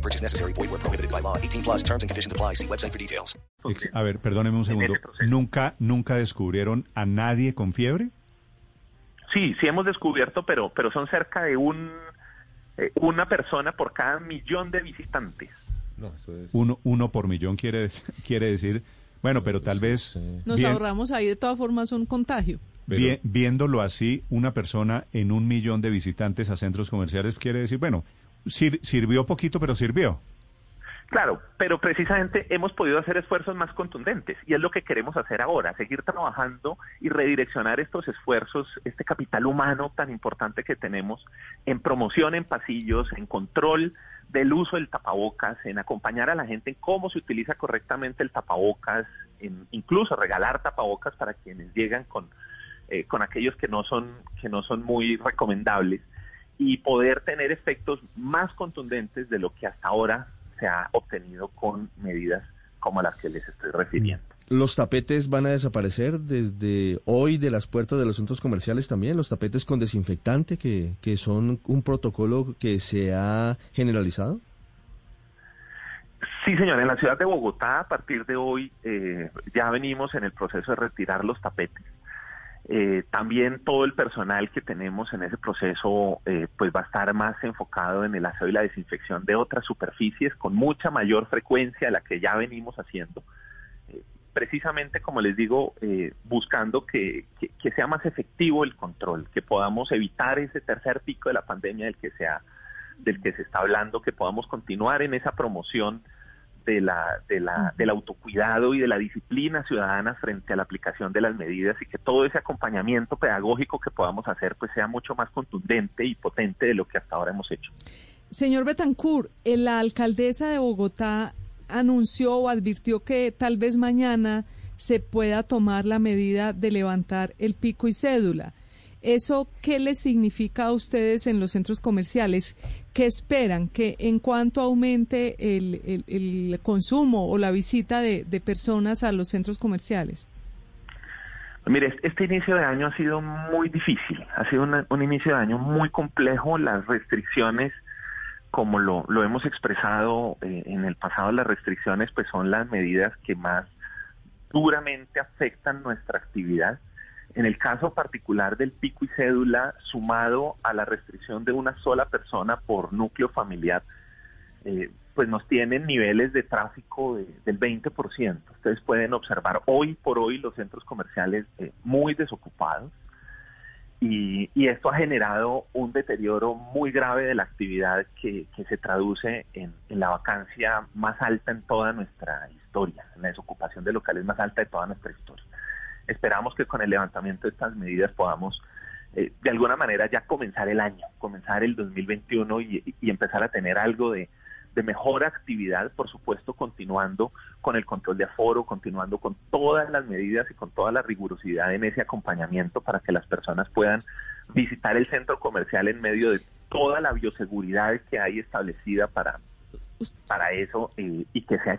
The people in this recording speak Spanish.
No purchase necessary. Void where prohibited by law. 18 plus terms and conditions apply. See website for details. A ver, perdóneme un segundo. ¿Nunca, ¿Nunca descubrieron a nadie con fiebre? Sí, sí hemos descubierto, pero, pero son cerca de un eh, una persona por cada millón de visitantes. Uno, uno por millón quiere, quiere decir, bueno, pero tal vez Nos bien- ahorramos ahí de todas formas un contagio. vi- viéndolo así, una persona en un millón de visitantes a centros comerciales quiere decir, bueno, sir- sirvió poquito, pero sirvió. Claro, pero precisamente hemos podido hacer esfuerzos más contundentes y es lo que queremos hacer ahora, seguir trabajando y redireccionar estos esfuerzos, este capital humano tan importante que tenemos en promoción en pasillos, en control del uso del tapabocas, en acompañar a la gente en cómo se utiliza correctamente el tapabocas, en incluso regalar tapabocas para quienes llegan con, eh, con aquellos que no son que no son muy recomendables y poder tener efectos más contundentes de lo que hasta ahora se ha obtenido con medidas como las que les estoy refiriendo. ¿Los tapetes van a desaparecer desde hoy de las puertas de los centros comerciales también? ¿Los tapetes con desinfectante que, que son un protocolo que se ha generalizado? Sí, señor, en la ciudad de Bogotá a partir de hoy eh, ya venimos en el proceso de retirar los tapetes. Eh, también todo el personal que tenemos en ese proceso eh, pues va a estar más enfocado en el aseo y la desinfección de otras superficies con mucha mayor frecuencia a la que ya venimos haciendo. Eh, precisamente, como les digo, eh, buscando que, que, que sea más efectivo el control, que podamos evitar ese tercer pico de la pandemia del que se, ha, del que se está hablando, que podamos continuar en esa promoción de la, de la, del autocuidado y de la disciplina ciudadana frente a la aplicación de las medidas y que todo ese acompañamiento pedagógico que podamos hacer pues sea mucho más contundente y potente de lo que hasta ahora hemos hecho. Señor Betancourt, eh, la alcaldesa de Bogotá anunció o advirtió que tal vez mañana se pueda tomar la medida de levantar el pico y cédula. ¿Eso qué les significa a ustedes en los centros comerciales? ¿Qué esperan? Que en cuanto aumente el, el- consumo o la visita de, de personas a los centros comerciales? Mire, este inicio de año ha sido muy difícil, ha sido una- un inicio de año muy complejo, las restricciones, como lo, lo hemos expresado eh, en el pasado, las restricciones pues son las medidas que más duramente afectan nuestra actividad. En el caso particular del pico y cédula, sumado a la restricción de una sola persona por núcleo familiar, eh, pues nos tienen niveles de tráfico de- del 20%. Ustedes pueden observar hoy por hoy los centros comerciales eh, muy desocupados y, esto ha generado un deterioro muy grave de la actividad que, que se traduce en, en la vacancia más alta en toda nuestra historia, en la desocupación de locales más alta de toda nuestra historia. Esperamos que con el levantamiento de estas medidas podamos eh, de alguna manera ya comenzar el año, comenzar el 2021 y, y empezar a tener algo de, mejor actividad, por supuesto, continuando con el control de aforo, continuando con todas las medidas y con toda la rigurosidad en ese acompañamiento para que las personas puedan visitar el centro comercial en medio de toda la bioseguridad que hay establecida para, para eso eh, y que sea